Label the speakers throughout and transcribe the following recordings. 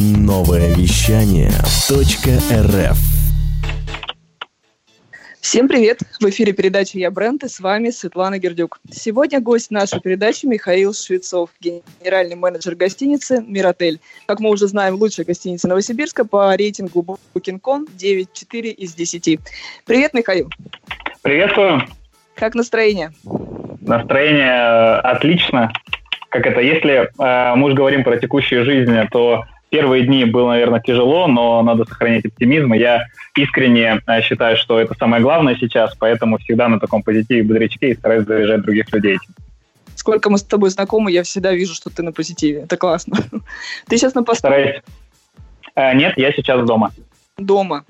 Speaker 1: Новое вещание .рф
Speaker 2: Всем привет! В эфире передача «Я бренд» и с вами Светлана Гердюк. Сегодня гость нашей передачи Михаил Швецов, генеральный менеджер гостиницы «Миротель». Как мы уже знаем, лучшая гостиница Новосибирска по рейтингу Booking.com 9,4 из 10. Привет, Михаил!
Speaker 3: Приветствую!
Speaker 2: Как настроение?
Speaker 3: Настроение э, отлично. Как это, если э, мы уже говорим про текущую жизнь, то Первые дни было, наверное, тяжело, но надо сохранять оптимизм. И я искренне э, считаю, что это самое главное сейчас, поэтому всегда на таком позитиве, бодрячке и стараюсь заряжать других людей.
Speaker 2: Сколько мы с тобой знакомы, я всегда вижу, что ты на позитиве. Это классно. Ты сейчас на посту?
Speaker 3: Стараюсь. А, нет, я сейчас дома.
Speaker 2: Дома.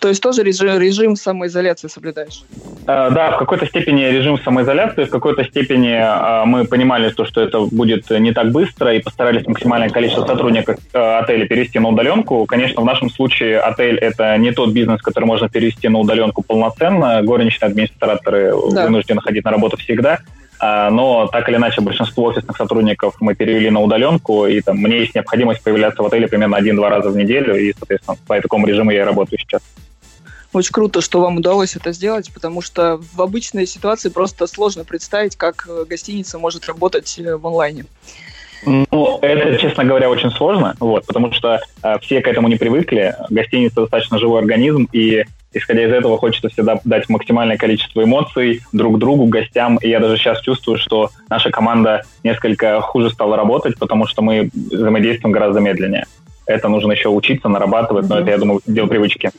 Speaker 2: То есть тоже режим, режим самоизоляции соблюдаешь?
Speaker 3: Э, да, в какой-то степени режим самоизоляции, в какой-то степени э, мы понимали, то, что это будет не так быстро, и постарались максимальное количество сотрудников э, отеля перевести на удаленку. Конечно, в нашем случае отель – это не тот бизнес, который можно перевести на удаленку полноценно. Горничные администраторы да. вынуждены ходить на работу всегда. Но так или иначе большинство офисных сотрудников мы перевели на удаленку, и там, мне есть необходимость появляться в отеле примерно один-два раза в неделю, и, соответственно, по такому режиму я и работаю сейчас.
Speaker 2: Очень круто, что вам удалось это сделать, потому что в обычной ситуации просто сложно представить, как э, гостиница может работать э, в онлайне.
Speaker 3: Ну, это, честно говоря, очень сложно, вот, потому что э, все к этому не привыкли. Гостиница достаточно живой организм, и исходя из этого хочется всегда дать максимальное количество эмоций друг другу, гостям. И я даже сейчас чувствую, что наша команда несколько хуже стала работать, потому что мы взаимодействуем гораздо медленнее. Это нужно еще учиться, нарабатывать, но это, я думаю, дело привычки.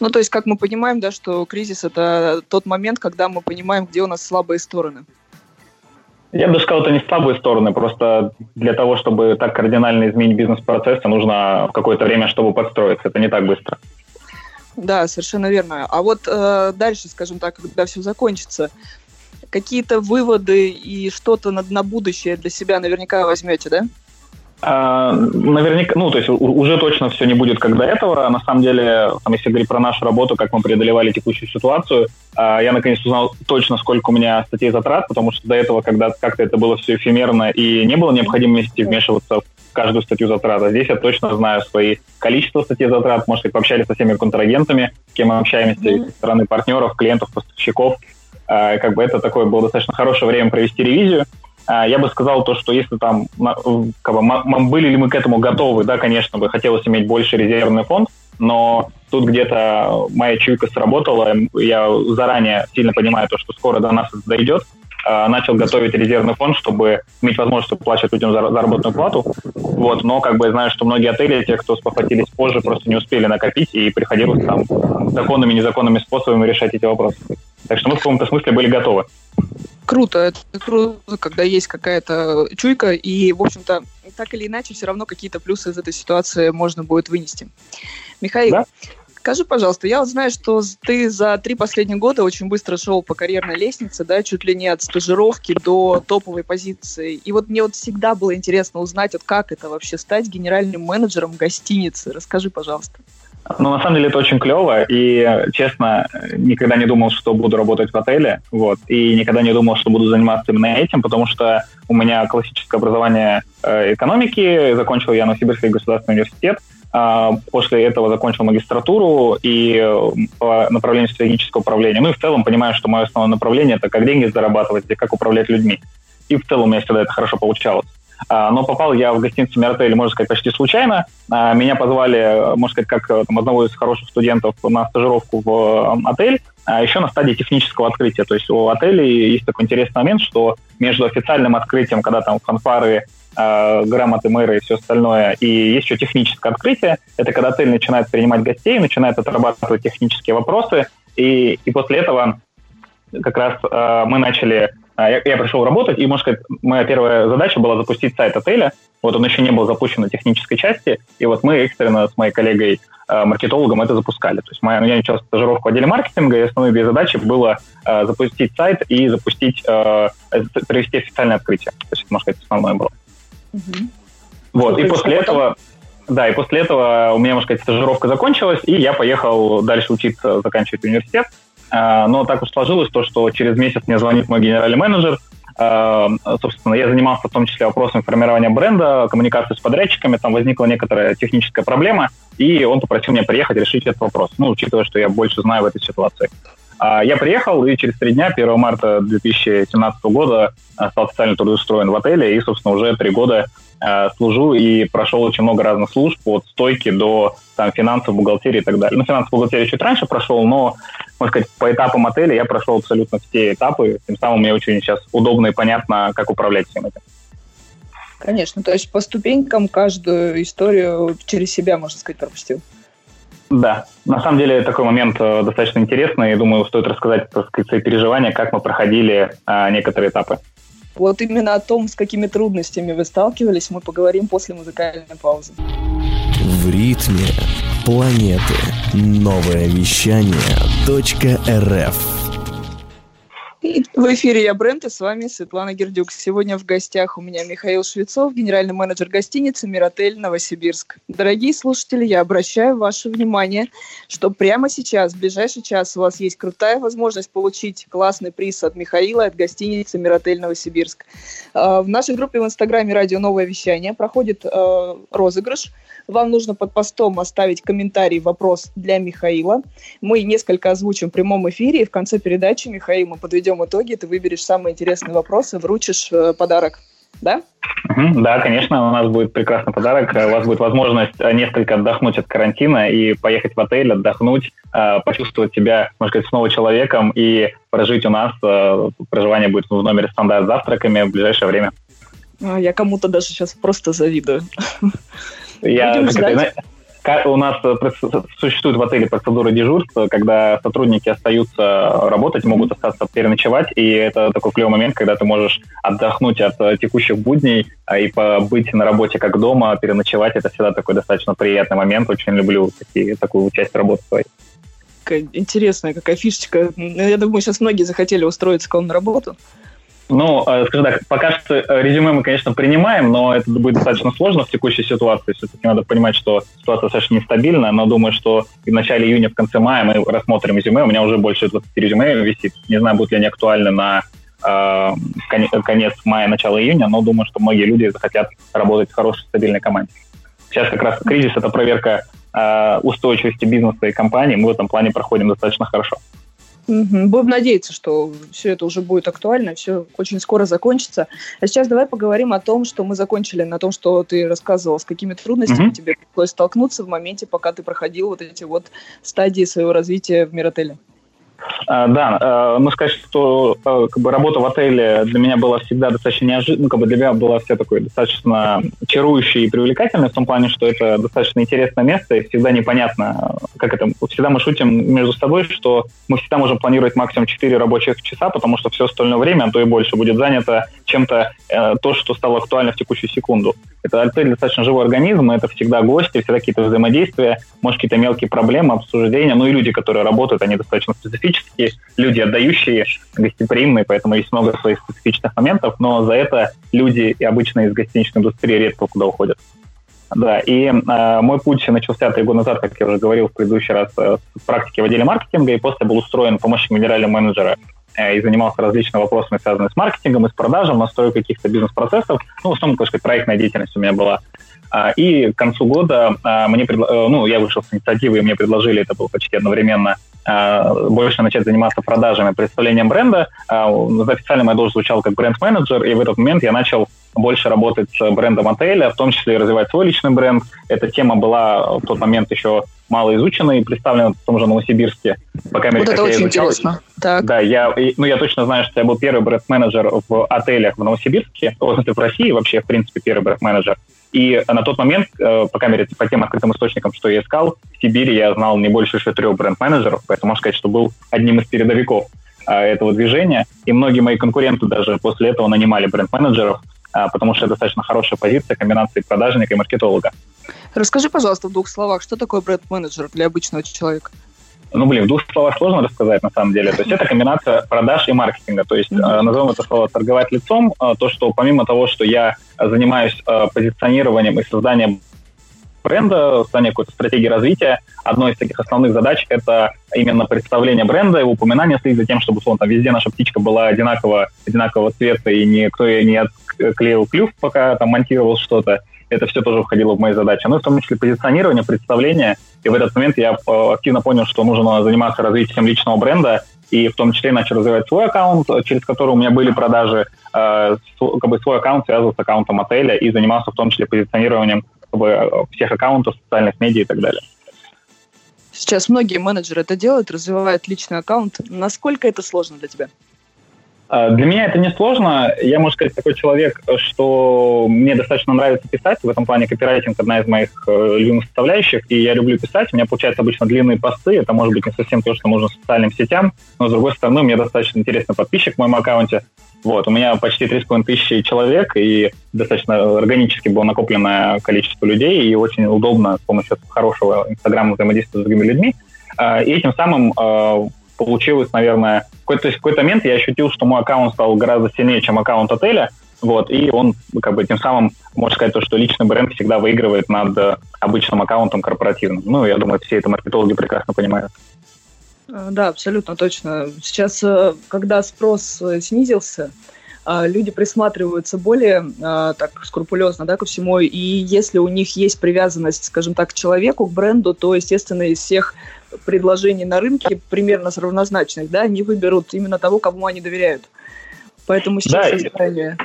Speaker 2: Ну, то есть, как мы понимаем, да, что кризис – это тот момент, когда мы понимаем, где у нас слабые стороны.
Speaker 3: Я бы сказал, это не слабые стороны, просто для того, чтобы так кардинально изменить бизнес-процессы, нужно какое-то время, чтобы подстроиться. Это не так быстро.
Speaker 2: Да, совершенно верно. А вот э, дальше, скажем так, когда все закончится, какие-то выводы и что-то на, на будущее для себя наверняка возьмете, да?
Speaker 3: А, наверняка, ну, то есть уже точно все не будет как до этого. На самом деле, там, если говорить про нашу работу, как мы преодолевали текущую ситуацию, а, я наконец узнал точно, сколько у меня статей затрат, потому что до этого, когда как-то это было все эфемерно и не было необходимости вмешиваться в каждую статью затрат. А здесь я точно знаю свои количество статей затрат, может, быть, пообщались со всеми контрагентами, с кем мы общаемся, mm-hmm. со стороны партнеров, клиентов, поставщиков. А, как бы это такое было достаточно хорошее время провести ревизию. А, я бы сказал то, что если там как бы, были ли мы к этому готовы, да, конечно бы хотелось иметь больше резервный фонд, но тут где-то моя чуйка сработала, я заранее сильно понимаю то, что скоро до нас это дойдет, а, начал готовить резервный фонд, чтобы иметь возможность выплачивать людям заработную плату. Вот, но как бы я знаю, что многие отели, те, кто спохватились позже, просто не успели накопить и приходилось там законными и незаконными способами решать эти вопросы. Так что мы в каком-то смысле были готовы
Speaker 2: круто, это круто, когда есть какая-то чуйка, и, в общем-то, так или иначе, все равно какие-то плюсы из этой ситуации можно будет вынести. Михаил, да? скажи, пожалуйста, я вот знаю, что ты за три последних года очень быстро шел по карьерной лестнице, да, чуть ли не от стажировки до топовой позиции. И вот мне вот всегда было интересно узнать, вот как это вообще стать генеральным менеджером гостиницы. Расскажи, пожалуйста.
Speaker 3: Ну, на самом деле это очень клево, и, честно, никогда не думал, что буду работать в отеле, вот, и никогда не думал, что буду заниматься именно этим, потому что у меня классическое образование э, экономики, закончил я Новосибирский государственный университет, э, после этого закончил магистратуру и э, по направлению стратегического управления. Ну и в целом понимаю, что мое основное направление – это как деньги зарабатывать и как управлять людьми. И в целом у меня всегда это хорошо получалось. А, но попал я в гостиницу Миротель, можно сказать, почти случайно. А, меня позвали, можно сказать, как там, одного из хороших студентов на стажировку в отель, а еще на стадии технического открытия. То есть у отеля есть такой интересный момент, что между официальным открытием, когда там фанфары, грамоты мэра и все остальное, и есть еще техническое открытие. Это когда отель начинает принимать гостей, начинает отрабатывать технические вопросы, и, и после этого как раз э, мы начали я, я пришел работать, и, можно сказать, моя первая задача была запустить сайт отеля. Вот он еще не был запущен на технической части, и вот мы экстренно с моей коллегой э, маркетологом это запускали. То есть моя, ну, я начал стажировку в отделе маркетинга, и основной две задачи было э, запустить сайт и запустить, э, провести официальное открытие. То есть это, можно сказать, основное было. Угу. Вот, Что и после этого... Да, и после этого у меня, можно сказать, стажировка закончилась, и я поехал дальше учиться, заканчивать университет. А, но так уж сложилось то, что через месяц мне звонит мой генеральный менеджер. Э, собственно, я занимался в том числе вопросами формирования бренда, коммуникации с подрядчиками, там возникла некоторая техническая проблема, и он попросил меня приехать решить этот вопрос, ну, учитывая, что я больше знаю в этой ситуации. А я приехал, и через три дня, 1 марта 2017 года, стал официально трудоустроен в отеле, и, собственно, уже три года Э, служу и прошел очень много разных служб, от стойки до там, финансов, бухгалтерии и так далее. Ну, финансов, бухгалтерии чуть раньше прошел, но, можно сказать, по этапам отеля я прошел абсолютно все этапы. Тем самым мне очень сейчас удобно и понятно, как управлять всем этим.
Speaker 2: Конечно, то есть по ступенькам каждую историю через себя, можно сказать, пропустил.
Speaker 3: Да, на самом деле такой момент э, достаточно интересный, и думаю, стоит рассказать про свои переживания, как мы проходили э, некоторые этапы.
Speaker 2: Вот именно о том, с какими трудностями вы сталкивались, мы поговорим после музыкальной паузы.
Speaker 1: В ритме планеты. Новое вещание .рф
Speaker 2: в эфире я Брент, и с вами Светлана Гердюк. Сегодня в гостях у меня Михаил Швецов, генеральный менеджер гостиницы «Миротель Новосибирск». Дорогие слушатели, я обращаю ваше внимание, что прямо сейчас, в ближайший час, у вас есть крутая возможность получить классный приз от Михаила от гостиницы «Миротель Новосибирск». А, в нашей группе в Инстаграме «Радио Новое Вещание» проходит э, розыгрыш – вам нужно под постом оставить комментарий, вопрос для Михаила. Мы несколько озвучим в прямом эфире, и в конце передачи, Михаил, мы подведем итоги, ты выберешь самый интересный вопрос и вручишь э, подарок. Да?
Speaker 3: да, конечно, у нас будет прекрасный подарок. У вас будет возможность э, несколько отдохнуть от карантина и поехать в отель, отдохнуть, э, почувствовать себя, можно сказать, снова человеком и прожить у нас. Проживание будет в номере стандарт с завтраками в ближайшее время.
Speaker 2: А, я кому-то даже сейчас просто завидую.
Speaker 3: Я, как, у нас э, существует в отеле процедура дежурства, когда сотрудники остаются работать, могут остаться переночевать, и это такой клевый момент, когда ты можешь отдохнуть от э, текущих будней а, и побыть на работе как дома, переночевать. Это всегда такой достаточно приятный момент. Очень люблю такие, такую часть работы своей.
Speaker 2: Интересная какая фишечка. Я думаю, сейчас многие захотели устроиться к вам на работу.
Speaker 3: Ну, э, скажем так, пока что э, резюме мы, конечно, принимаем, но это будет достаточно сложно в текущей ситуации. Все-таки надо понимать, что ситуация достаточно нестабильна, но думаю, что в начале июня, в конце мая мы рассмотрим резюме. У меня уже больше 20 резюме висит. Не знаю, будут ли они актуальны на э, конец мая, начало июня, но думаю, что многие люди захотят работать в хорошей, стабильной команде. Сейчас как раз кризис – это проверка э, устойчивости бизнеса и компании. Мы в этом плане проходим достаточно хорошо.
Speaker 2: Угу. Будем надеяться, что все это уже будет актуально, все очень скоро закончится. А сейчас давай поговорим о том, что мы закончили на том, что ты рассказывал, с какими трудностями угу. тебе пришлось столкнуться в моменте, пока ты проходил вот эти вот стадии своего развития в Миротеле.
Speaker 3: А, да, а, ну сказать, что а, как бы, работа в отеле для меня была всегда достаточно неожиданной, ну, как бы для меня была вся такой достаточно чарующей и привлекательной, в том плане, что это достаточно интересное место, и всегда непонятно, как это, всегда мы шутим между собой, что мы всегда можем планировать максимум 4 рабочих часа, потому что все остальное время, а то и больше, будет занято чем-то э, то, что стало актуально в текущую секунду. Это отель достаточно живой организм, это всегда гости, всегда какие-то взаимодействия, может, какие-то мелкие проблемы, обсуждения, ну и люди, которые работают, они достаточно специфические, люди отдающие, гостеприимные, поэтому есть много своих специфичных моментов, но за это люди и обычно из гостиничной индустрии редко куда уходят. Да, и э, мой путь начался три года назад, как я уже говорил в предыдущий раз, э, с практики в отделе маркетинга, и после был устроен помощником генерального менеджера и занимался различными вопросами, связанными с маркетингом и с продажем, настройкой каких-то бизнес-процессов. Ну, в основном, сказать, проектная деятельность у меня была. А, и к концу года а, мне предла... Э, ну, я вышел с инициативы, и мне предложили, это было почти одновременно, а, больше начать заниматься продажами, представлением бренда. Официально моя должность звучала как бренд-менеджер, и в этот момент я начал больше работать с брендом отеля, в том числе и развивать свой личный бренд. Эта тема была в тот момент еще мало изучена и представлена в том же Новосибирске.
Speaker 2: По камере, вот это очень изучал. интересно.
Speaker 3: Так. Да, я, ну, я точно знаю, что я был первый бренд-менеджер в отелях в Новосибирске, в в России вообще, в принципе, первый бренд-менеджер. И на тот момент, э, по камере, по тем открытым источникам, что я искал, в Сибири я знал не больше еще трех бренд-менеджеров, поэтому можно сказать, что был одним из передовиков э, этого движения. И многие мои конкуренты даже после этого нанимали бренд-менеджеров, э, потому что это достаточно хорошая позиция комбинации продажника и маркетолога.
Speaker 2: Расскажи, пожалуйста, в двух словах, что такое бренд-менеджер для обычного человека?
Speaker 3: Ну, блин, в двух словах сложно рассказать, на самом деле. То есть это комбинация продаж и маркетинга. То есть, mm-hmm. назовем это слово торговать лицом, э, то, что помимо того, что я занимаюсь э, позиционированием и созданием бренда, создание какой-то стратегии развития. Одной из таких основных задач – это именно представление бренда, его упоминание, следить за тем, чтобы условно, там везде наша птичка была одинакового, одинакового цвета, и никто ее не отклеил клюв, пока там монтировал что-то. Это все тоже входило в мои задачи. Ну, в том числе позиционирование, представление. И в этот момент я э, активно понял, что нужно заниматься развитием личного бренда, и в том числе начал развивать свой аккаунт, через который у меня были продажи, э, как бы свой аккаунт связывал с аккаунтом отеля и занимался в том числе позиционированием э, всех аккаунтов, социальных медиа и так далее.
Speaker 2: Сейчас многие менеджеры это делают, развивают личный аккаунт. Насколько это сложно для тебя?
Speaker 3: А, для меня это не сложно. Я, можно сказать, такой человек, что мне достаточно нравится писать. В этом плане копирайтинг одна из моих э, любимых составляющих, и я люблю писать. У меня получаются обычно длинные посты. Это может быть не совсем то, что нужно социальным сетям, но, с другой стороны, мне достаточно интересный подписчик в моем аккаунте. Вот, у меня почти 3,5 тысячи человек, и достаточно органически было накопленное количество людей, и очень удобно с помощью хорошего Инстаграма взаимодействовать с другими людьми. А, и этим самым получилось, наверное, какой-то, в какой-то момент я ощутил, что мой аккаунт стал гораздо сильнее, чем аккаунт отеля, вот, и он, как бы, тем самым, можно сказать, то, что личный бренд всегда выигрывает над э, обычным аккаунтом корпоративным. Ну, я думаю, все это маркетологи прекрасно понимают.
Speaker 2: Э, да, абсолютно точно. Сейчас, э, когда спрос снизился, люди присматриваются более так скрупулезно да, ко всему, и если у них есть привязанность, скажем так, к человеку, к бренду, то, естественно, из всех предложений на рынке примерно равнозначных, да, они выберут именно того, кому они доверяют. Поэтому сейчас да,
Speaker 3: создание...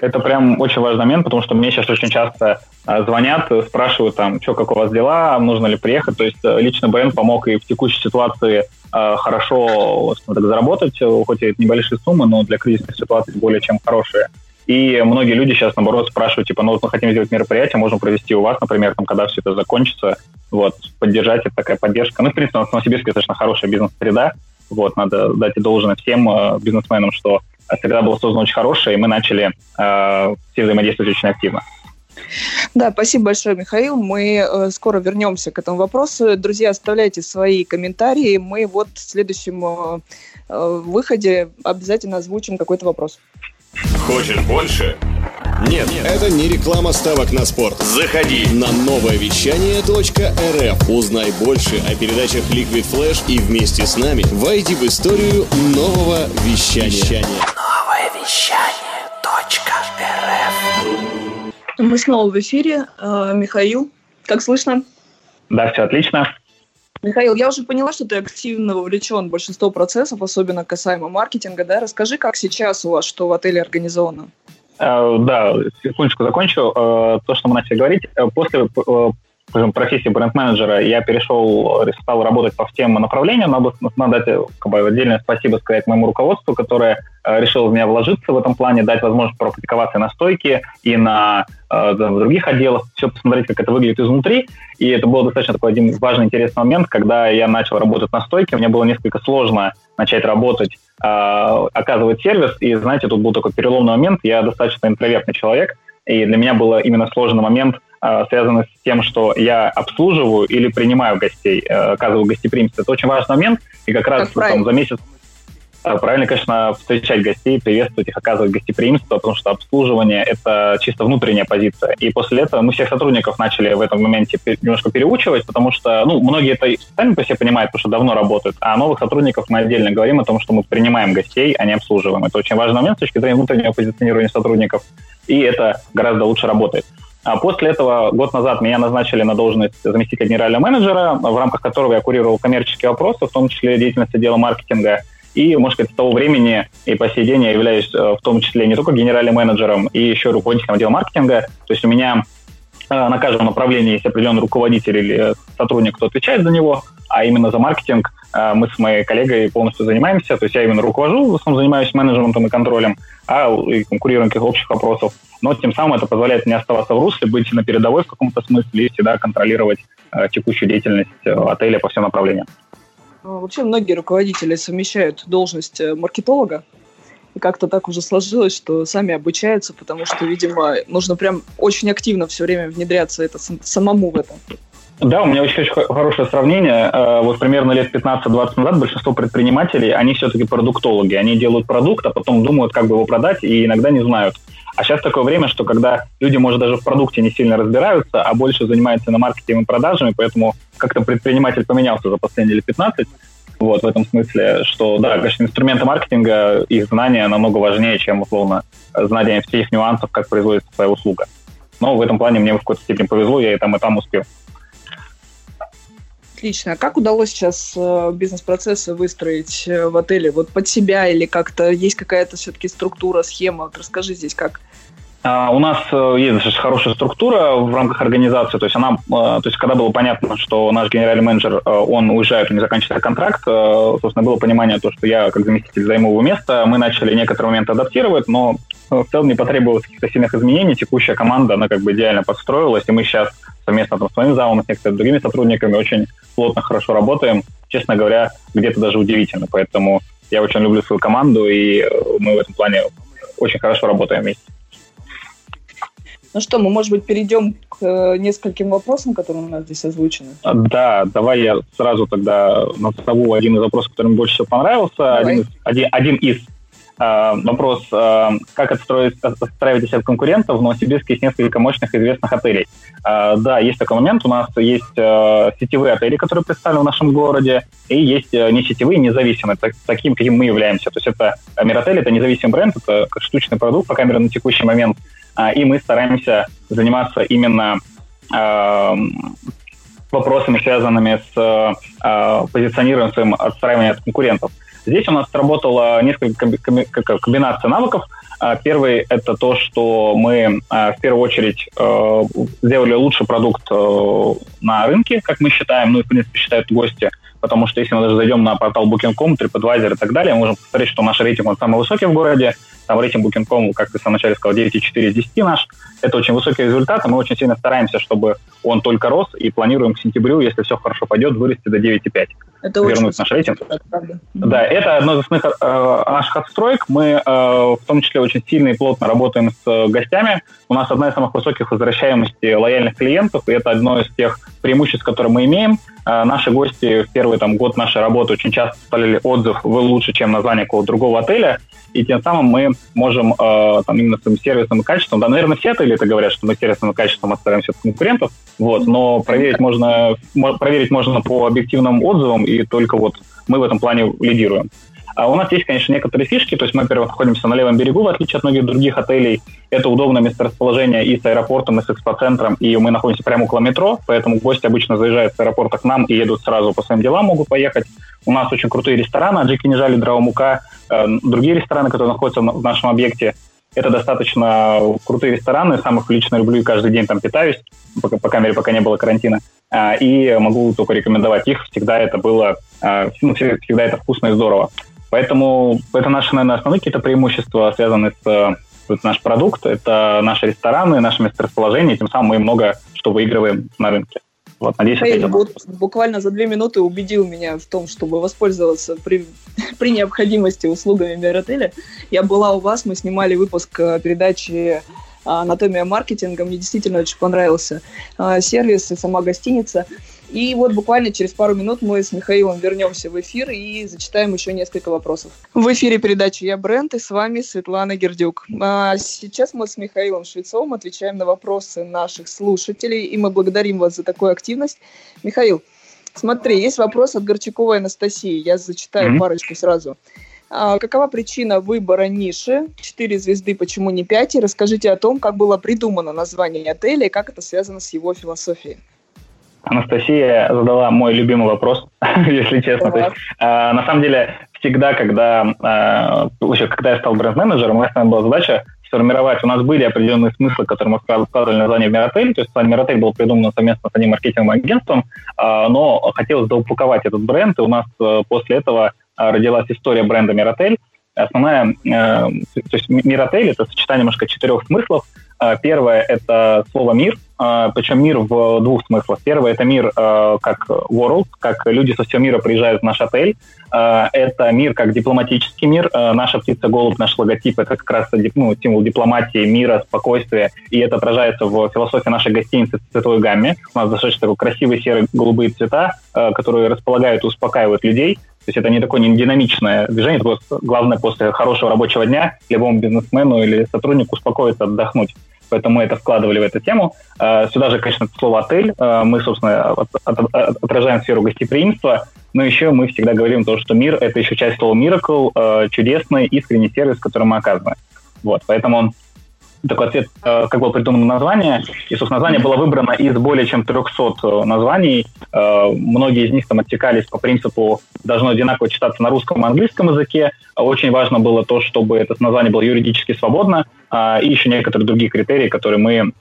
Speaker 3: это прям очень важный момент, потому что мне сейчас очень часто а, звонят, спрашивают там, что, как у вас дела, нужно ли приехать. То есть э, лично бренд помог и в текущей ситуации э, хорошо так, заработать, хоть и небольшие суммы, но для кризисных ситуаций более чем хорошие. И многие люди сейчас, наоборот, спрашивают, типа, ну вот мы хотим сделать мероприятие, можем провести у вас, например, там, когда все это закончится, вот, поддержать, это такая поддержка. Ну, в принципе, у нас в Новосибирске достаточно хорошая бизнес-среда, вот, надо дать и должное всем э, бизнесменам, что среда была создана очень хорошая, и мы начали э, все взаимодействовать очень активно.
Speaker 2: Да, спасибо большое, Михаил. Мы э, скоро вернемся к этому вопросу. Друзья, оставляйте свои комментарии. Мы вот в следующем э, э выходе обязательно озвучим какой-то вопрос.
Speaker 4: Хочешь больше?
Speaker 1: Нет, Нет, это не реклама ставок на спорт.
Speaker 4: Заходи
Speaker 1: на новое вещание .рф. Узнай больше о передачах Liquid Flash и вместе с нами войди в историю нового вещания. вещания.
Speaker 4: Новое вещание .рф.
Speaker 2: Мы снова в эфире. Э, Михаил, как слышно?
Speaker 3: Да, все отлично.
Speaker 2: Михаил, я уже поняла, что ты активно вовлечен в большинство процессов, особенно касаемо маркетинга. Да? Расскажи, как сейчас у вас, что в отеле организовано?
Speaker 3: Uh, да, секундочку закончу. Uh, то, что мы начали говорить, uh, после скажем, профессии бренд-менеджера я перешел, стал работать по всем направлениям. Надо, надо дать как бы, отдельное спасибо сказать моему руководству, которое э, решило в меня вложиться в этом плане, дать возможность практиковаться на стойке и на э, в других отделах, все посмотреть, как это выглядит изнутри. И это был достаточно такой один важный, интересный момент, когда я начал работать на стойке. Мне было несколько сложно начать работать, э, оказывать сервис. И, знаете, тут был такой переломный момент. Я достаточно интровертный человек, и для меня был именно сложный момент Э, связаны с тем, что я обслуживаю или принимаю гостей, э, оказываю гостеприимство. Это очень важный момент, и как раз как там, за месяц э, правильно, конечно, встречать гостей, приветствовать их, оказывать гостеприимство, потому что обслуживание – это чисто внутренняя позиция. И после этого мы всех сотрудников начали в этом моменте немножко переучивать, потому что, ну, многие это сами по себе понимают, потому что давно работают, а новых сотрудников мы отдельно говорим о том, что мы принимаем гостей, а не обслуживаем. Это очень важный момент с точки зрения внутреннего позиционирования сотрудников, и это гораздо лучше работает. А после этого год назад меня назначили на должность заместителя генерального менеджера, в рамках которого я курировал коммерческие вопросы, в том числе деятельность отдела маркетинга. И, может сказать, с того времени и по сей день я являюсь э, в том числе не только генеральным менеджером и еще руководителем отдела маркетинга. То есть у меня на каждом направлении есть определенный руководитель или сотрудник, кто отвечает за него, а именно за маркетинг э, мы с моей коллегой полностью занимаемся. То есть я именно руковожу, в основном занимаюсь менеджментом и контролем, а и конкурируем каких общих вопросов но тем самым это позволяет мне оставаться в русле, быть на передовой в каком-то смысле и всегда контролировать э, текущую деятельность э, отеля по всем направлениям.
Speaker 2: Ну, вообще многие руководители совмещают должность э, маркетолога, и как-то так уже сложилось, что сами обучаются, потому что, видимо, нужно прям очень активно все время внедряться это самому в это.
Speaker 3: Да, у меня очень, очень хорошее сравнение. Э, вот примерно лет 15-20 назад большинство предпринимателей, они все-таки продуктологи. Они делают продукт, а потом думают, как бы его продать, и иногда не знают. А сейчас такое время, что когда люди, может, даже в продукте не сильно разбираются, а больше занимаются на маркетинге и продажами, поэтому как-то предприниматель поменялся за последние лет 15, вот, в этом смысле, что, да, конечно, инструменты маркетинга, их знания намного важнее, чем, условно, знание всех нюансов, как производится твоя услуга. Но в этом плане мне в какой-то степени повезло, я и там, и там успел.
Speaker 2: Отлично. А как удалось сейчас э, бизнес-процессы выстроить э, в отеле? Вот под себя или как-то есть какая-то все-таки структура, схема? Вот расскажи здесь как.
Speaker 3: А, у нас э, есть хорошая структура в рамках организации, то есть она, то есть когда было понятно, что наш генеральный менеджер, он уезжает, у него заканчивается контракт, собственно, было понимание то, что я как заместитель займу его место, мы начали некоторые моменты адаптировать, но в целом не потребовалось каких-то сильных изменений, текущая команда, она как бы идеально подстроилась, и мы сейчас совместно там, с моим замом, с некоторыми другими сотрудниками очень плотно, хорошо работаем. Честно говоря, где-то даже удивительно. Поэтому я очень люблю свою команду, и э, мы в этом плане очень хорошо работаем вместе.
Speaker 2: Ну что, мы, может быть, перейдем к э, нескольким вопросам, которые у нас здесь озвучены?
Speaker 3: Да, давай я сразу тогда назову один из вопросов, который мне больше всего понравился. Один из, один, один из Э, вопрос, э, как отстроить, отстраивать себя конкурентов. В Новосибирске есть несколько мощных известных отелей. Э, да, есть такой момент. У нас есть сетевые отели, которые представлены в нашем городе, и есть не сетевые, независимые, таким, каким мы являемся. То есть это Миротель, это независимый бренд, это штучный продукт, по крайней мере, на текущий момент. И мы стараемся заниматься именно вопросами, связанными с позиционированием своим отстраиванием от конкурентов. Здесь у нас сработало несколько комбинаций навыков. А, первый – это то, что мы а, в первую очередь э, сделали лучший продукт э, на рынке, как мы считаем, ну и, в принципе, считают гости, потому что если мы даже зайдем на портал Booking.com, TripAdvisor и так далее, мы можем посмотреть, что наш рейтинг он самый высокий в городе, там рейтинг Booking.com, как ты в самом начале сказал, 9,4 из 10 наш. Это очень высокий результат, и мы очень сильно стараемся, чтобы он только рос, и планируем к сентябрю, если все хорошо пойдет, вырасти до 9,5. Это вернуть очень наш рейтинг. Это да, это одно из основных э, наших отстроек. Мы э, в том числе очень сильно и плотно работаем с э, гостями. У нас одна из самых высоких возвращаемости лояльных клиентов, и это одно из тех преимуществ, которые мы имеем. Э, наши гости в первый там, год нашей работы очень часто ставили отзыв «Вы лучше, чем название какого-то другого отеля», и тем самым мы можем э, там, именно своим сервисом и качеством, да, наверное, все отели это говорят, что мы сервисом и качеством отстраиваемся от конкурентов, вот, но проверить можно, проверить можно по объективным отзывам, и только вот мы в этом плане лидируем. А у нас есть, конечно, некоторые фишки. То есть мы, во-первых, находимся на левом берегу, в отличие от многих других отелей. Это удобное месторасположение и с аэропортом, и с экспоцентром, и мы находимся прямо около метро, поэтому гости обычно заезжают с аэропорта к нам и едут сразу по своим делам, могут поехать. У нас очень крутые рестораны, Аджики Нежали, Драумука, э, другие рестораны, которые находятся в нашем объекте. Это достаточно крутые рестораны, сам их лично люблю и каждый день там питаюсь, пока, по камере пока не было карантина. А, и могу только рекомендовать их. Всегда это было, а, ну, всегда это вкусно и здорово. Поэтому это наши, наверное, основные какие-то преимущества, связанные с это наш продукт, это наши рестораны, наше месторасположение, тем самым мы много что выигрываем на рынке.
Speaker 2: Вот, надеюсь, Михаил, вот буквально за две минуты убедил меня в том, чтобы воспользоваться при, при необходимости услугами Миротеля. Я была у вас, мы снимали выпуск э, передачи «Анатомия маркетинга». Мне действительно очень понравился э, сервис и сама гостиница. И вот буквально через пару минут мы с Михаилом вернемся в эфир и зачитаем еще несколько вопросов. В эфире передачи «Я бренд» и с вами Светлана Гердюк. А сейчас мы с Михаилом Швецовым отвечаем на вопросы наших слушателей, и мы благодарим вас за такую активность. Михаил, смотри, есть вопрос от Горчаковой Анастасии. Я зачитаю mm-hmm. парочку сразу. А, какова причина выбора ниши? Четыре звезды, почему не пять? И расскажите о том, как было придумано название отеля и как это связано с его философией.
Speaker 3: Анастасия задала мой любимый вопрос, если честно. То есть, э, на самом деле, всегда, когда, э, еще, когда я стал бренд-менеджером, у нас была задача сформировать. У нас были определенные смыслы, которые мы вкладывали название в Миротель. То есть Миротель был придуман совместно с одним маркетинговым агентством, э, но хотелось доупаковать этот бренд, и у нас э, после этого родилась история бренда Миротель. Основная, э, то есть Миротель – это сочетание немножко четырех смыслов. Первое – это слово «мир», причем мир в двух смыслах. Первый – это мир э, как world, как люди со всего мира приезжают в наш отель. Э, это мир как дипломатический мир. Наша птица-голубь, наш логотип – это как раз ну, символ дипломатии, мира, спокойствия, и это отражается в философии нашей гостиницы в цветовой гамме. У нас достаточно такой красивые серые голубые цвета, которые располагают и успокаивают людей. То есть это не такое не динамичное движение, это главное после хорошего рабочего дня любому бизнесмену или сотруднику успокоиться, отдохнуть. Поэтому мы это вкладывали в эту тему. Э, сюда же, конечно, слово «отель». Э, мы, собственно, отражаем сферу гостеприимства, но еще мы всегда говорим то, что мир — это еще часть слова «miracle», э, чудесный, искренний сервис, который мы оказываем. Вот, поэтому такой ответ, э, как было придумано название. И, собственно, название было выбрано из более чем 300 э, названий. Э, многие из них там оттекались по принципу должно одинаково читаться на русском и английском языке. Очень важно было то, чтобы это название было юридически свободно, и еще некоторые другие критерии, которые мы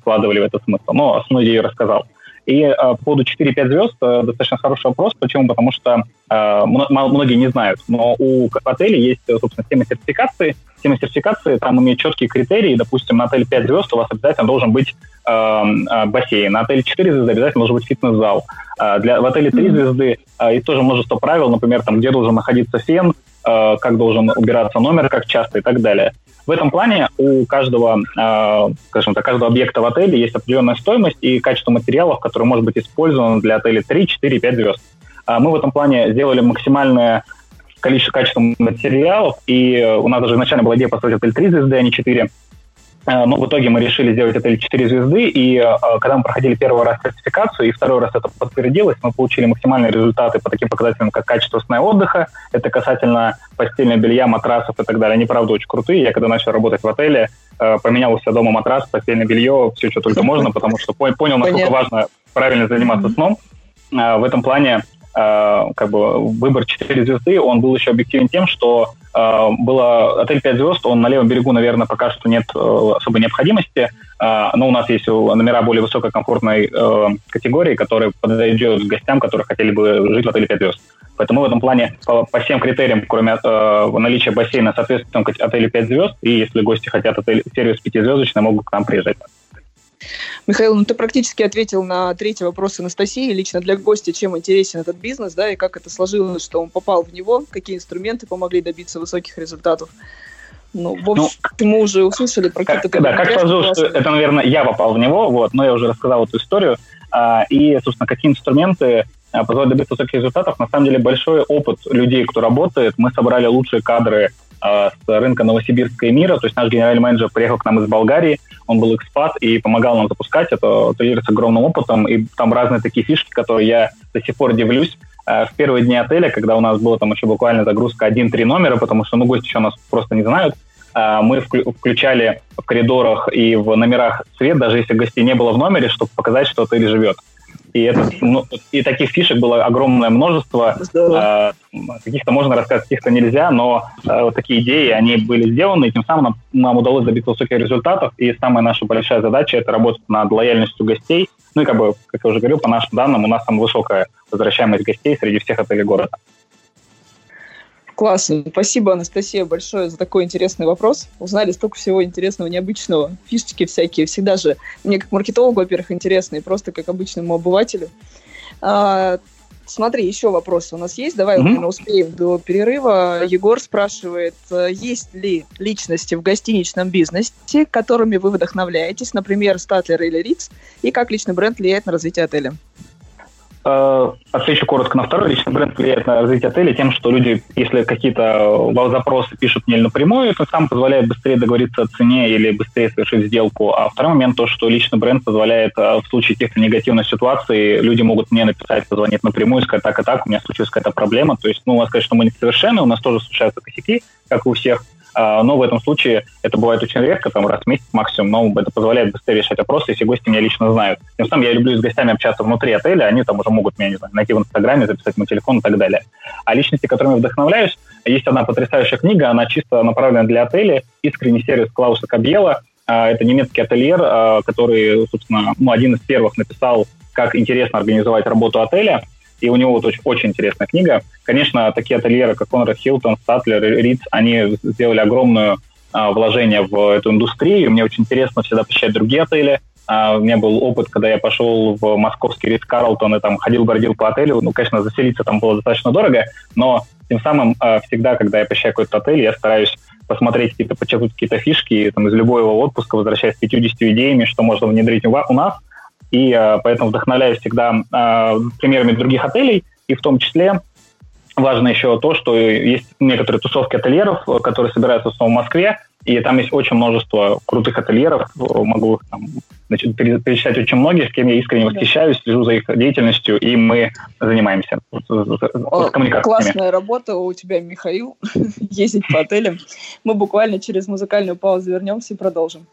Speaker 3: вкладывали в этот смысл. Но основную идею рассказал. И э, по поводу 4-5 звезд э, достаточно хороший вопрос. Почему? Потому что э, многие не знают, но у отеля есть, собственно, система сертификации. Система сертификации там имеет четкие критерии. Допустим, на отеле 5 звезд у вас обязательно должен быть э, э, бассейн. На отеле 4 звезды обязательно должен быть фитнес-зал. Э, для, в отеле 3 звезды э, есть тоже множество правил, например, там, где должен находиться фен, э, как должен убираться номер, как часто и так далее. В этом плане у каждого, э, скажем так, каждого объекта в отеле есть определенная стоимость и качество материалов, которые может быть использовано для отеля 3, 4, 5 звезд. А мы в этом плане сделали максимальное количество качества материалов, и у нас даже изначально была идея построить отель 3 звезды, а не 4. Э, но в итоге мы решили сделать отель 4 звезды, и э, когда мы проходили первый раз сертификацию, и второй раз это подтвердилось, мы получили максимальные результаты по таким показателям, как качество сна и отдыха, это касательно постельного белья, матрасов и так далее. Они, правда, очень крутые. Я когда начал работать в отеле, э, поменял у себя дома матрас, постельное белье, все, что только можно, потому что понял, насколько важно правильно заниматься сном. В этом плане как бы выбор 4 звезды, он был еще объективен тем, что э, было отель 5 звезд, он на левом берегу, наверное, пока что нет э, особой необходимости, э, но у нас есть номера более высокой комфортной э, категории, которые подойдет гостям, которые хотели бы жить в отеле 5 звезд. Поэтому в этом плане по, по всем критериям, кроме э, наличия бассейна, соответственно, отелю 5 звезд, и если гости хотят отель, сервис 5-звездочный, могут к нам приезжать.
Speaker 2: Михаил, ну ты практически ответил на третий вопрос Анастасии. Лично для гостя, чем интересен этот бизнес, да, и как это сложилось, что он попал в него, какие инструменты помогли добиться высоких результатов. Ну, в общем, ну, мы уже услышали про
Speaker 3: какие-то... Да, как сложилось, что это, наверное, я попал в него, вот, но я уже рассказал эту историю. А, и, собственно, какие инструменты а, позволяют добиться высоких результатов. На самом деле большой опыт людей, кто работает. Мы собрали лучшие кадры а, с рынка Новосибирска и мира. То есть наш генеральный менеджер приехал к нам из Болгарии, он был экспат и помогал нам запускать это триллер с огромным опытом. И там разные такие фишки, которые я до сих пор дивлюсь. А, в первые дни отеля, когда у нас было там еще буквально загрузка 1-3 номера, потому что ну, гости еще нас просто не знают, мы включали в коридорах и в номерах свет, даже если гостей не было в номере, чтобы показать, что отель живет. И, это, ну, и таких фишек было огромное множество. Э, каких-то можно рассказать, каких-то нельзя, но э, вот такие идеи, они были сделаны, и тем самым нам, нам удалось добиться высоких результатов. И самая наша большая задача – это работать над лояльностью гостей. Ну и, как бы, как я уже говорил, по нашим данным, у нас там высокая возвращаемость гостей среди всех отелей города.
Speaker 2: Классно. Спасибо, Анастасия, большое за такой интересный вопрос. Узнали столько всего интересного, необычного. Фишечки всякие. Всегда же мне как маркетологу, во-первых, интересно, и просто как обычному обывателю. А, смотри, еще вопросы у нас есть. Давай, mm-hmm. наверное, успеем до перерыва. Егор спрашивает, есть ли личности в гостиничном бизнесе, которыми вы вдохновляетесь, например, Статлер или Риц, и как личный бренд влияет на развитие отеля?
Speaker 3: Э, отвечу коротко на второй. Личный бренд влияет на развитие отеля тем, что люди, если какие-то э, запросы пишут мне напрямую, это сам позволяет быстрее договориться о цене или быстрее совершить сделку. А второй момент то, что личный бренд позволяет э, в случае каких-то негативных ситуаций люди могут мне написать, позвонить напрямую, сказать так и так, у меня случилась какая-то проблема. То есть, ну, у вас, конечно, мы не совершенны, у нас тоже случаются косяки, как и у всех, а, но в этом случае это бывает очень редко, там раз в месяц максимум, но это позволяет быстрее решать вопросы, если гости меня лично знают. Тем самым я люблю с гостями общаться внутри отеля, они там уже могут меня, не знаю, найти в Инстаграме, записать мой телефон и так далее. А личности, которыми вдохновляюсь, есть одна потрясающая книга, она чисто направлена для отеля, «Искренний сервис Клауса Кабьела». А, это немецкий ательер, а, который, собственно, ну, один из первых написал, как интересно организовать работу отеля и у него вот очень, очень интересная книга. Конечно, такие ательеры, как Конрад Хилтон, Статлер, Риц, они сделали огромное а, вложение в эту индустрию. Мне очень интересно всегда посещать другие отели, А, у меня был опыт, когда я пошел в московский Ридс Карлтон и там ходил-бродил по отелю. Ну, конечно, заселиться там было достаточно дорого, но тем самым а, всегда, когда я посещаю какой-то отель, я стараюсь посмотреть какие-то, почерпнуть какие-то фишки, там, из любого отпуска, возвращаясь с 50 идеями, что можно внедрить у нас. И а, поэтому вдохновляюсь всегда примерами других отелей, и в том числе важно еще то, что есть некоторые тусовки ательеров, которые собираются в основном в Москве, и там есть очень множество крутых ательеров. Могу там, значит, перечислять очень многих, с кем я искренне восхищаюсь, слежу за их деятельностью, и мы занимаемся
Speaker 2: с коммуникацией. Классная работа у тебя, Михаил, ездить по отелям. Мы буквально через музыкальную паузу вернемся и продолжим.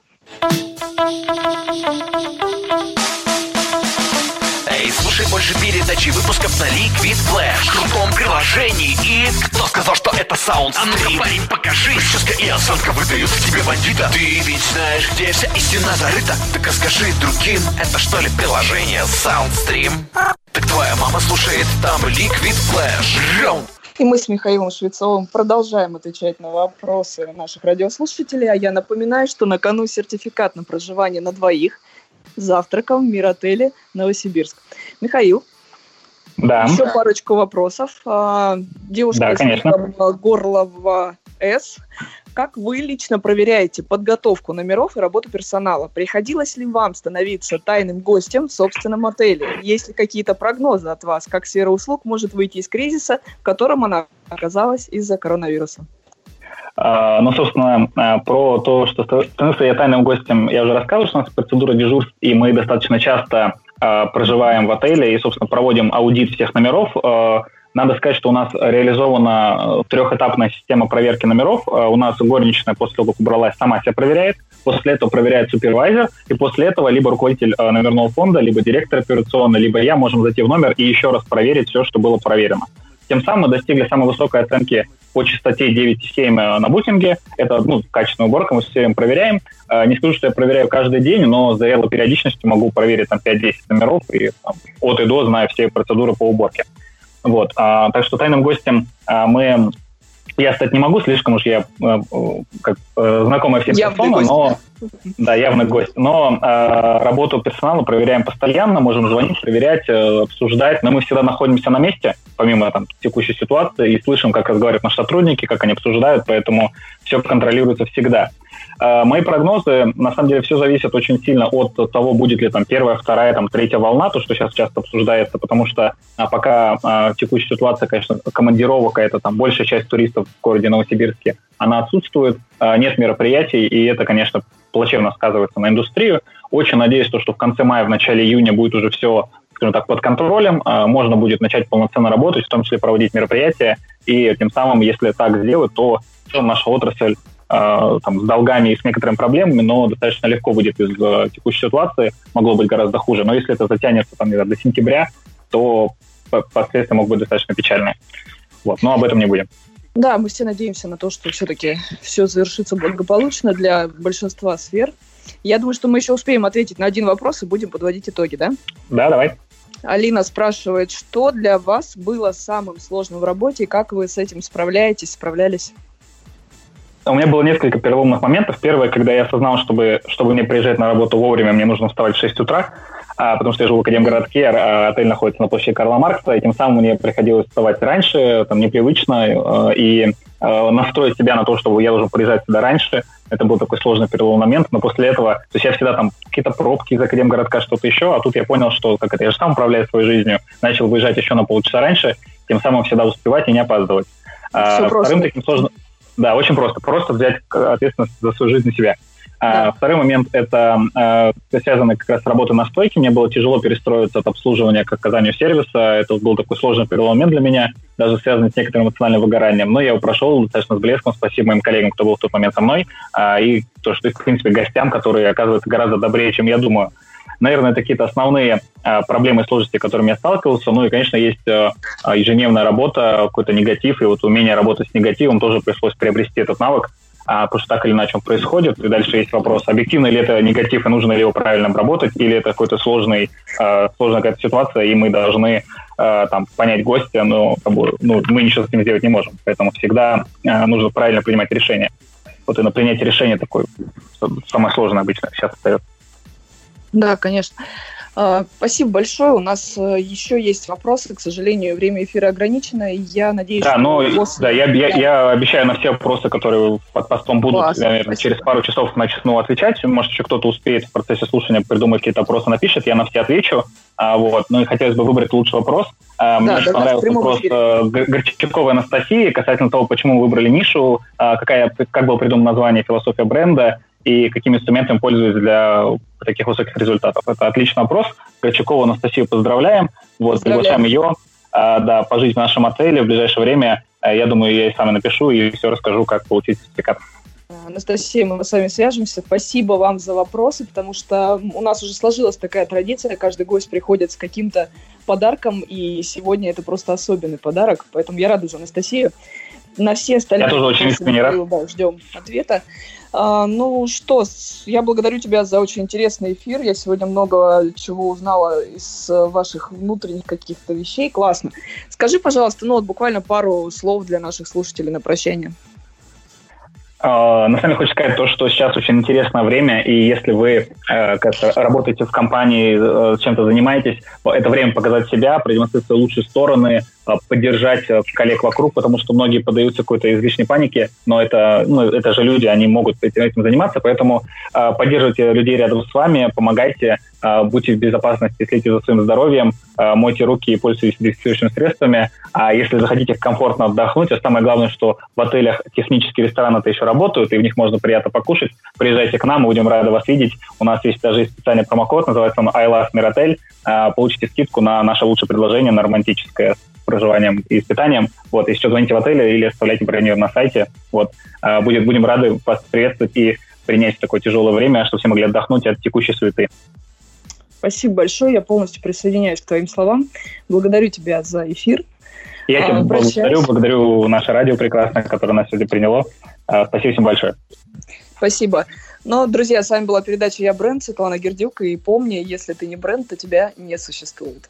Speaker 4: Эй, слушай больше передачи выпусков на Liquid Flash. В крутом приложении. И кто сказал, что это саунд А ну-ка, парень, покажи. Прическа и осанка выдают в тебе бандита. Ты ведь знаешь, где вся истина зарыта. Так а скажи другим, это что ли приложение Soundstream? Так твоя мама слушает там Liquid Flash. Раунд
Speaker 2: и мы с Михаилом Швецовым продолжаем отвечать на вопросы наших радиослушателей. А я напоминаю, что на кону сертификат на проживание на двоих завтраком в Миротеле Новосибирск. Михаил,
Speaker 3: да.
Speaker 2: еще парочку вопросов. А, девушка
Speaker 3: да, из
Speaker 2: Горлова С. Как вы лично проверяете подготовку номеров и работу персонала? Приходилось ли вам становиться тайным гостем в собственном отеле? Есть ли какие-то прогнозы от вас, как сфера услуг может выйти из кризиса, в котором она оказалась из-за коронавируса?
Speaker 3: А, ну, собственно, а, про то, что становится я тайным гостем, я уже рассказывал, что у нас процедура дежурств, и мы достаточно часто а, проживаем в отеле и, собственно, проводим аудит всех номеров. Надо сказать, что у нас реализована трехэтапная система проверки номеров. У нас горничная после того, как убралась, сама себя проверяет. После этого проверяет супервайзер. И после этого либо руководитель номерного фонда, либо директор операционный, либо я можем зайти в номер и еще раз проверить все, что было проверено. Тем самым мы достигли самой высокой оценки по частоте 9,7 э, на бутинге. Это ну, качественная уборка, мы все время проверяем. Э, не скажу, что я проверяю каждый день, но за зрелой периодичностью могу проверить там 5-10 номеров и там, от и до знаю все процедуры по уборке. Вот. А, так что тайным гостем а, мы... Я стать не могу, слишком уж я как, знакомая всем персона, но да, явно гость. Но э, работу персонала проверяем постоянно, можем звонить, проверять, э, обсуждать. Но мы всегда находимся на месте, помимо там, текущей ситуации, и слышим, как разговаривают наши сотрудники, как они обсуждают, поэтому все контролируется всегда. Э, мои прогнозы, на самом деле, все зависит очень сильно от того, будет ли там первая, вторая, там, третья волна, то, что сейчас часто обсуждается, потому что а, пока а, текущая ситуация, конечно, командировок, это там большая часть туристов в городе Новосибирске, она отсутствует, нет мероприятий, и это, конечно, плачевно сказывается на индустрию. Очень надеюсь, что в конце мая, в начале июня будет уже все скажем так, под контролем, а, можно будет начать полноценно работать, в том числе проводить мероприятия, и тем самым, если так сделать, то наша отрасль а, там, с долгами и с некоторыми проблемами, но достаточно легко будет из э, текущей ситуации, могло быть гораздо хуже. Но если это затянется там, до сентября, то последствия могут быть достаточно печальные. Вот, но об этом не будем.
Speaker 2: Да, мы все надеемся на то, что все-таки все завершится благополучно для большинства сфер. Я думаю, что мы еще успеем ответить на один вопрос и будем подводить итоги, да?
Speaker 3: Да, давай.
Speaker 2: Алина спрашивает, что для вас было самым сложным в работе и как вы с этим справляетесь, справлялись?
Speaker 3: У меня было несколько переломных моментов. Первое, когда я осознал, чтобы, чтобы мне приезжать на работу вовремя, мне нужно вставать в 6 утра потому что я живу в Академгородке, а отель находится на площади Карла Маркса, и тем самым мне приходилось вставать раньше, там непривычно, э, и э, настроить себя на то, чтобы я должен приезжать сюда раньше, это был такой сложный переломный момент, но после этого, то есть я всегда там какие-то пробки из Академгородка, что-то еще, а тут я понял, что как это, я же сам управляю своей жизнью, начал выезжать еще на полчаса раньше, тем самым всегда успевать и не опаздывать.
Speaker 2: Все а,
Speaker 3: вторым таким сложным... Да, очень просто. Просто взять ответственность за свою жизнь на себя. А, второй момент – это а, связано как раз с работой на стойке. Мне было тяжело перестроиться от обслуживания к оказанию сервиса. Это был такой сложный перелом момент для меня, даже связанный с некоторым эмоциональным выгоранием. Но я его прошел достаточно с блеском. Спасибо моим коллегам, кто был в тот момент со мной. А, и то, что, в принципе, гостям, которые оказываются гораздо добрее, чем я думаю. Наверное, это какие-то основные а, проблемы и сложности, с которыми я сталкивался. Ну и, конечно, есть а, ежедневная работа, какой-то негатив, и вот умение работать с негативом тоже пришлось приобрести этот навык а, потому что так или иначе он происходит. И дальше есть вопрос, объективно ли это негатив и нужно ли его правильно обработать, или это какой-то сложный, э, сложная какая-то ситуация, и мы должны э, там, понять гостя, но как бы, ну, мы ничего с этим сделать не можем. Поэтому всегда э, нужно правильно принимать решение. Вот и на принятие решения такое самое сложное обычно сейчас остается.
Speaker 2: Да, конечно. А, спасибо большое. У нас э, еще есть вопросы. К сожалению, время эфира ограничено. И я надеюсь,
Speaker 3: да, ну, после... да, я, я, я обещаю на все вопросы, которые под постом будут, Класс, наверное, через пару часов начну отвечать. Может, еще кто-то успеет в процессе слушания придумать какие-то вопросы, напишет, я на все отвечу. А, вот. Ну и хотелось бы выбрать лучший вопрос. А, мне да, понравился вопрос э, Горчаковой Анастасии касательно того, почему мы выбрали нишу, а, какая, как было придумано название «Философия бренда», и какими инструментами пользуюсь для таких высоких результатов? Это отличный вопрос. Горчакову Анастасию поздравляем. Вот, приглашаем ее а, да, пожить в нашем отеле в ближайшее время. А, я думаю, я и сам напишу и все расскажу, как получить сертификат.
Speaker 2: Анастасия, мы с вами свяжемся. Спасибо вам за вопросы, потому что у нас уже сложилась такая традиция. Каждый гость приходит с каким-то подарком, и сегодня это просто особенный подарок. Поэтому я рада за Анастасию. На все остальные
Speaker 3: я тоже очень искренне рад.
Speaker 2: Да, ждем ответа. А, ну что, я благодарю тебя за очень интересный эфир. Я сегодня много чего узнала из э, ваших внутренних каких-то вещей. Классно. Скажи, пожалуйста, ну вот буквально пару слов для наших слушателей на прощание.
Speaker 3: А, на самом деле хочу сказать то, что сейчас очень интересное время, и если вы э, работаете в компании, э, чем-то занимаетесь, это время показать себя, продемонстрировать лучшие стороны, поддержать э, коллег вокруг, потому что многие поддаются какой-то излишней панике, но это, ну, это же люди, они могут этим, этим заниматься, поэтому э, поддерживайте людей рядом с вами, помогайте, э, будьте в безопасности, следите за своим здоровьем, э, мойте руки и пользуйтесь дезинфицирующими средствами. А если захотите комфортно отдохнуть, а самое главное, что в отелях технические рестораны-то еще работают, и в них можно приятно покушать, приезжайте к нам, мы будем рады вас видеть. У нас есть даже специальный промокод, называется он I Love Miratel. Э, получите скидку на наше лучшее предложение, на романтическое проживанием и с питанием. Вот, что, звоните в отеле или оставляйте бронир на сайте. Вот, а, будет, будем рады вас приветствовать и принять в такое тяжелое время, чтобы все могли отдохнуть от текущей суеты.
Speaker 2: Спасибо большое, я полностью присоединяюсь к твоим словам. Благодарю тебя за эфир.
Speaker 3: Я тебя а, благодарю, благодарю наше радио прекрасное, которое нас сегодня приняло. А, спасибо всем большое.
Speaker 2: Спасибо. Но, друзья, с вами была передача «Я бренд», Светлана Гердюк, и помни, если ты не бренд, то тебя не существует.